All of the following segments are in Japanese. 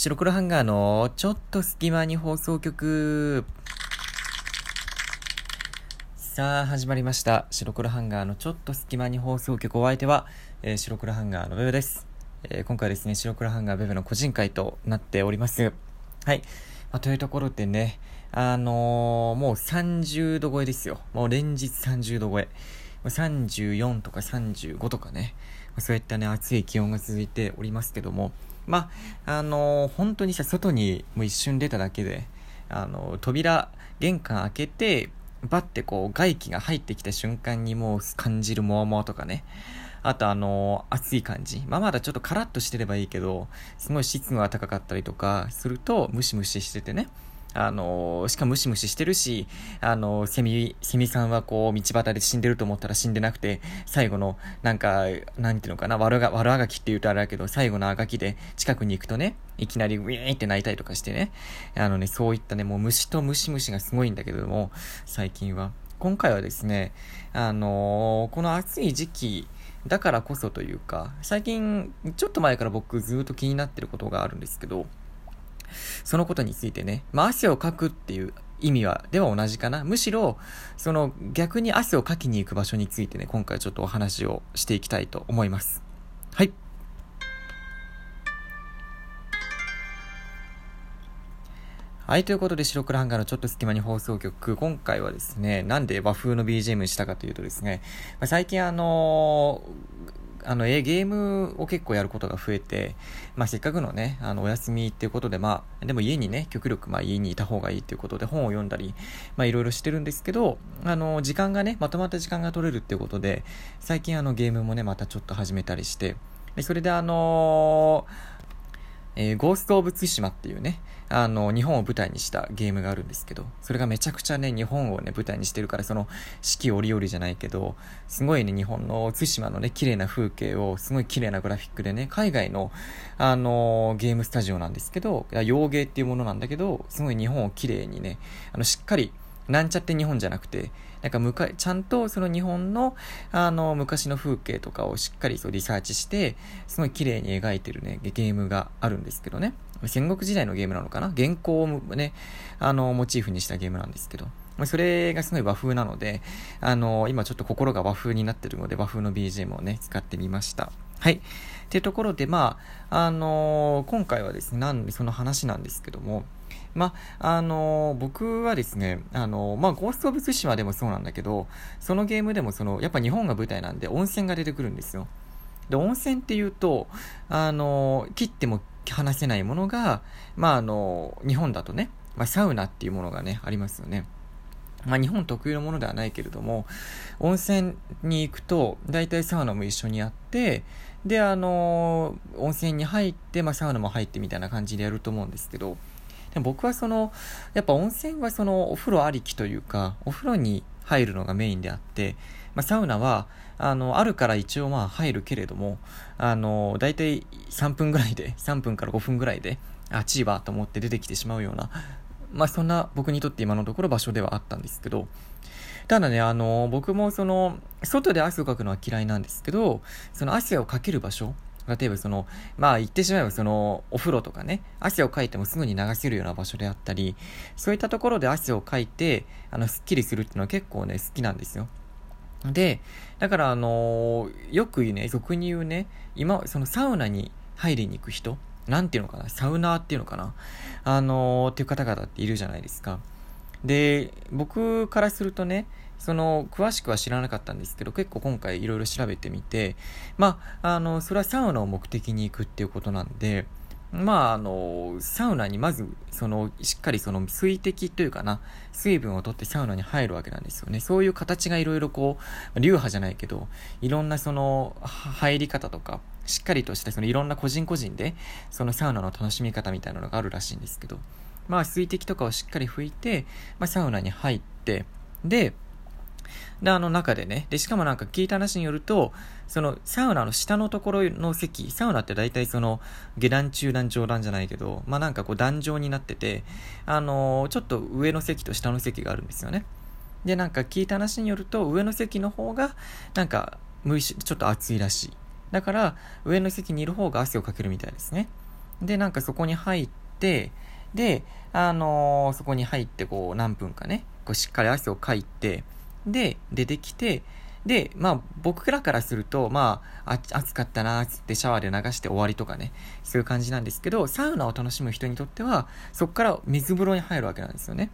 白黒ハンガーのちょっと隙間に放送局。さあ、始まりました。白黒ハンガーのちょっと隙間に放送局。お相手は、えー、白黒ハンガーのベベです。えー、今回ですね、白黒ハンガーベベの個人会となっております。はい。まあ、というところでね、あのー、もう30度超えですよ。もう連日30度超え。34とか35とかね、そういったね、暑い気温が続いておりますけども、まあ、あの、本当にさ、外にもう一瞬出ただけで、あの、扉、玄関開けて、バッてこう、外気が入ってきた瞬間にもう感じるモワモワとかね。あとあのー、暑い感じ。まあ、まだちょっとカラッとしてればいいけど、すごい湿度が高かったりとかすると、ムシムシしててね。あのしかもムシムシしてるし、あのセミ、セミさんはこう、道端で死んでると思ったら死んでなくて、最後の、なんか、なんていうのかな、悪が、悪あがきって言うとあれだけど、最後のあがきで近くに行くとね、いきなりウィーンって泣いたりとかしてね、あのね、そういったね、もう虫とムシムシがすごいんだけども、最近は。今回はですね、あのー、この暑い時期、だからこそというか、最近、ちょっと前から僕ずっと気になってることがあるんですけど、そのことについてね、まあ、汗をかくっていう意味は、では同じかな。むしろ、その逆に汗をかきに行く場所についてね、今回ちょっとお話をしていきたいと思います。はい。はい、ということで、白黒ハンガーのちょっと隙間に放送局、今回はですね、なんで和風の BGM にしたかというとですね、まあ、最近あのーあの、え、ゲームを結構やることが増えて、まあ、せっかくのね、あの、お休みっていうことで、まあ、でも家にね、極力、まあ、家にいた方がいいっていうことで本を読んだり、まあ、いろいろしてるんですけど、あの、時間がね、まとまった時間が取れるっていうことで、最近あの、ゲームもね、またちょっと始めたりして、それであのーえー、ゴースト・オブ・ツシマっていうね、あの、日本を舞台にしたゲームがあるんですけど、それがめちゃくちゃね、日本をね、舞台にしてるから、その、四季折々じゃないけど、すごいね、日本の対馬のね、綺麗な風景を、すごい綺麗なグラフィックでね、海外の、あのー、ゲームスタジオなんですけど、洋芸っていうものなんだけど、すごい日本を綺麗にね、あの、しっかり、なんちゃって日本じゃなくて、なんかむか、ちゃんとその日本の、あの、昔の風景とかをしっかりそうリサーチして、すごい綺麗に描いてるね、ゲームがあるんですけどね。戦国時代のゲームなのかな？原稿をね、あの、モチーフにしたゲームなんですけど。それがすごい和風なので、あの、今ちょっと心が和風になってるので、和風の BGM をね、使ってみました。はい。っていうところで、まあ、あのー、今回はですね、なんでその話なんですけども、まあ、のー、僕はですね、あのー、まあ、ゴースト・オブ・ツシマでもそうなんだけど、そのゲームでもその、やっぱ日本が舞台なんで温泉が出てくるんですよ。で、温泉っていうと、あのー、切っても話せないものが、まあ、あの日本だとね、まあ、サウナっていうものがね、ありますよね。まあ、日本特有のものではないけれども、温泉に行くと、大体サウナも一緒にあって、で、あの温泉に入って、まあ、サウナも入ってみたいな感じでやると思うんですけど、で僕はその、やっぱ温泉はそのお風呂ありきというか、お風呂に入るのがメインであって、まあ、サウナは、あの、あるから一応まあ入るけれども、あの、だいたい3分ぐらいで、3分から5分ぐらいで、あ、チーバーと思って出てきてしまうような、まあそんな僕にとって今のところ場所ではあったんですけど、ただね、あの、僕もその、外で汗をかくのは嫌いなんですけど、その汗をかける場所、例えばその、まあ言ってしまえばその、お風呂とかね、汗をかいてもすぐに流せるような場所であったり、そういったところで汗をかいて、あの、スッキリするっていうのは結構ね、好きなんですよ。で、だからあのー、よくね、俗に言うね、今、そのサウナに入りに行く人、なんていうのかな、サウナーっていうのかな、あのー、っていう方々っているじゃないですか。で、僕からするとね、その、詳しくは知らなかったんですけど、結構今回いろいろ調べてみて、まあ、あの、それはサウナを目的に行くっていうことなんで、まあ、あの、サウナにまず、その、しっかりその水滴というかな、水分を取ってサウナに入るわけなんですよね。そういう形がいろいろこう、流派じゃないけど、いろんなその、入り方とか、しっかりとしたそのいろんな個人個人で、そのサウナの楽しみ方みたいなのがあるらしいんですけど、まあ、水滴とかをしっかり拭いて、まあ、サウナに入って、で、で、あの中でね、で、しかもなんか聞いた話によると、そのサウナの下のところの席、サウナって大体その下段、中段、上段じゃないけど、まあなんかこう壇上になってて、あのー、ちょっと上の席と下の席があるんですよね。で、なんか聞いた話によると、上の席の方が、なんか、無意識ちょっと暑いらしい。だから、上の席にいる方が汗をかけるみたいですね。で、なんかそこに入って、で、あのー、そこに入ってこう何分かね、こうしっかり汗をかいて、で、出てきて、で、まあ僕らからすると、まあ、暑かったなーってシャワーで流して終わりとかね、そういう感じなんですけど、サウナを楽しむ人にとっては、そこから水風呂に入るわけなんですよね。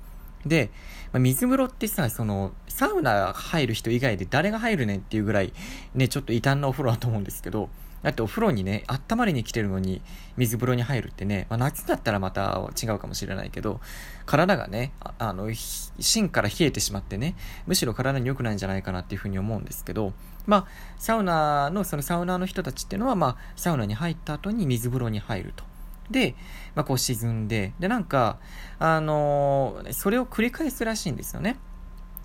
で、まあ、水風呂ってさ、その、サウナ入る人以外で誰が入るねんっていうぐらい、ね、ちょっと異端なお風呂だと思うんですけど、だってお風呂にね、温まりに来てるのに水風呂に入るってね、まあ、夏だったらまた違うかもしれないけど、体がね、あの、芯から冷えてしまってね、むしろ体に良くないんじゃないかなっていうふうに思うんですけど、まあ、サウナの、そのサウナーの人たちっていうのは、まあ、サウナに入った後に水風呂に入ると。で、まあ、こう沈んで、で、なんか、あのー、それを繰り返すらしいんですよね。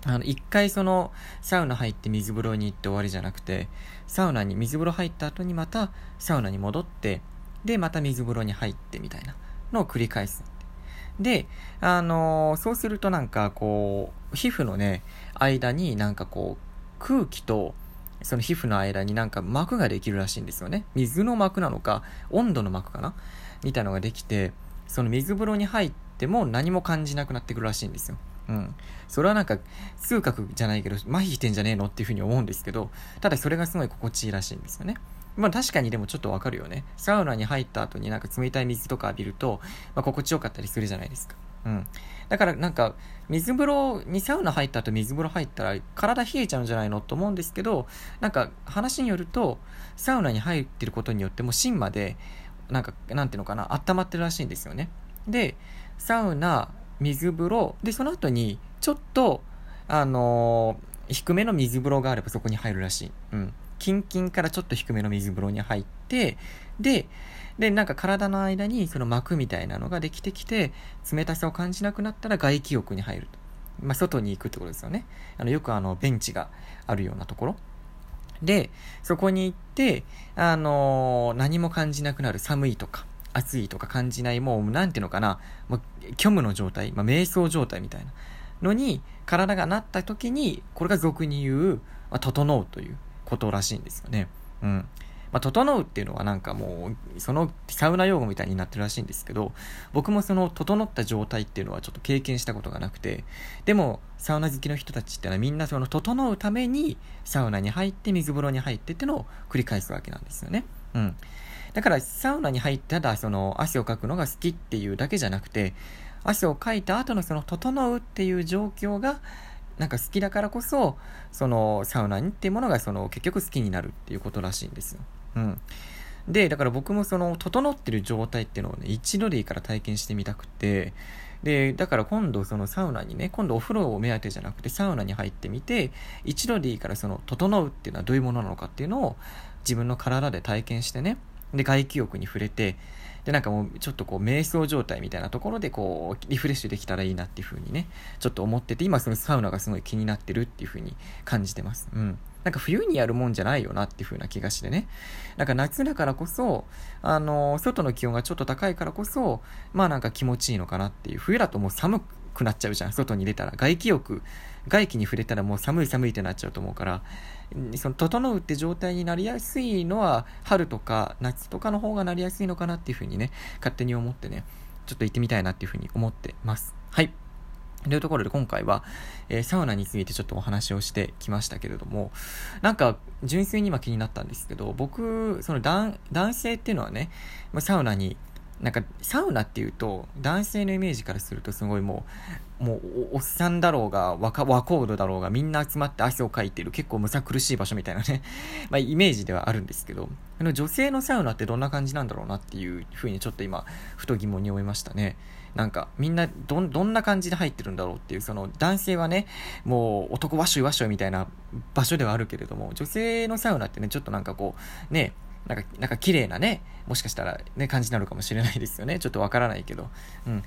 あの、一回その、サウナ入って水風呂に行って終わりじゃなくて、サウナに、水風呂入った後にまた、サウナに戻って、で、また水風呂に入ってみたいなのを繰り返す。で、あのー、そうするとなんかこう、皮膚のね、間になんかこう、空気と、その皮膚の間になんか膜ができるらしいんですよね。水の膜なのか、温度の膜かな？みたいなのができて、その水風呂に入っても何も感じなくなってくるらしいんですよ。うん。それはなんか、痛覚じゃないけど、麻痺してんじゃねえのっていうふうに思うんですけど、ただそれがすごい心地いいらしいんですよね。まあ確かにでもちょっとわかるよね。サウナに入った後になんか冷たい水とか浴びると、まあ心地よかったりするじゃないですか。うん。だからなんか、水風呂にサウナ入った後水風呂入ったら体冷えちゃうんじゃないのと思うんですけど、なんか話によると、サウナに入ってることによっても芯まで、なんか、なんていうのかな、温まってるらしいんですよね。で、サウナ、水風呂、で、その後に、ちょっと、あのー、低めの水風呂があればそこに入るらしい。うん。キンキンからちょっと低めの水風呂に入って、で、で、なんか体の間にその膜みたいなのができてきて、冷たさを感じなくなったら外気浴に入ると。まあ、外に行くってことですよね。あの、よくあの、ベンチがあるようなところ。で、そこに行って、あのー、何も感じなくなる寒いとか、暑いとか感じない、もう、なんていうのかな、もう、虚無の状態、まあ、瞑想状態みたいなのに、体がなった時に、これが俗に言う、まあ、整うということらしいんですよね。うん。まあ、整うっていうのはなんかもう、そのサウナ用語みたいになってるらしいんですけど、僕もその整った状態っていうのはちょっと経験したことがなくて、でも、サウナ好きの人たちってのはみんなその整うためにサウナに入って水風呂に入ってってのを繰り返すわけなんですよね。うん。だからサウナに入っただその汗をかくのが好きっていうだけじゃなくて、汗をかいた後のその整うっていう状況がなんか好きだからこそ、そのサウナにっていうものがその結局好きになるっていうことらしいんですよ。うん。で、だから僕もその、整ってる状態っていうのをね、一度でいいから体験してみたくて、で、だから今度そのサウナにね、今度お風呂を目当てじゃなくてサウナに入ってみて、一度でいいからその、整うっていうのはどういうものなのかっていうのを自分の体で体験してね、で、外気浴に触れて、で、なんかもうちょっとこう瞑想状態みたいなところでこうリフレッシュできたらいいなっていう風にね、ちょっと思ってて、今そのサウナがすごい気になってるっていう風に感じてます。うん。なんか冬にやるもんじゃないよなっていう風な気がしてね。なんか夏だからこそ、あの、外の気温がちょっと高いからこそ、まあなんか気持ちいいのかなっていう。冬だともう寒くなっちゃうじゃん。外に出たら。外気浴、外気に触れたらもう寒い寒いってなっちゃうと思うから、その、整うって状態になりやすいのは、春とか夏とかの方がなりやすいのかなっていう風にね、勝手に思ってね、ちょっと行ってみたいなっていう風に思ってます。はい。というところで今回は、えー、サウナについてちょっとお話をしてきましたけれども、なんか純粋に今気になったんですけど、僕、その男性っていうのはね、まサウナになんか、サウナっていうと、男性のイメージからするとすごいもう、もう、おっさんだろうが、若、若人だろうが、みんな集まって汗をかいてる、結構むさ苦しい場所みたいなね、まあ、イメージではあるんですけど、あの、女性のサウナってどんな感じなんだろうなっていうふうにちょっと今、ふと疑問に思いましたね。なんか、みんな、ど、どんな感じで入ってるんだろうっていう、その、男性はね、もう、男わっしょいわしょいみたいな場所ではあるけれども、女性のサウナってね、ちょっとなんかこう、ね、なんか、なんか綺麗なね、もしかしたらね、感じになるかもしれないですよね。ちょっとわからないけど。うん。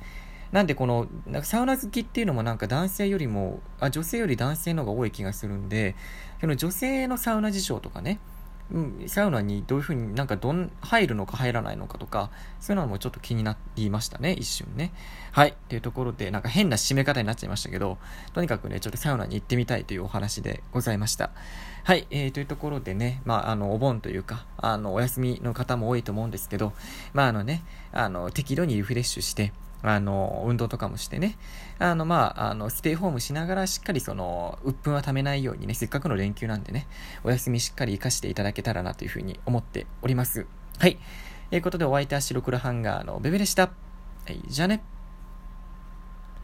なんでこの、なんかサウナ好きっていうのもなんか男性よりも、あ、女性より男性の方が多い気がするんで、その女性のサウナ事情とかね、サウナにどういうふうになんかどん、入るのか入らないのかとか、そういうのもちょっと気になりましたね、一瞬ね。はい。っていうところで、なんか変な締め方になっちゃいましたけど、とにかくね、ちょっとサウナに行ってみたいというお話でございました。はい。えー、というところでね、まあ、あの、お盆というか、あの、お休みの方も多いと思うんですけど、まあ、あのね、あの、適度にリフレッシュして、あの、運動とかもしてね、あの、まあ、あの、ステイホームしながらしっかりその、鬱憤はためないようにね、せっかくの連休なんでね、お休みしっかり活かしていただけたらなというふうに思っております。はい。ということでお相手は白黒ハンガーのベベでした。はい、じゃあね。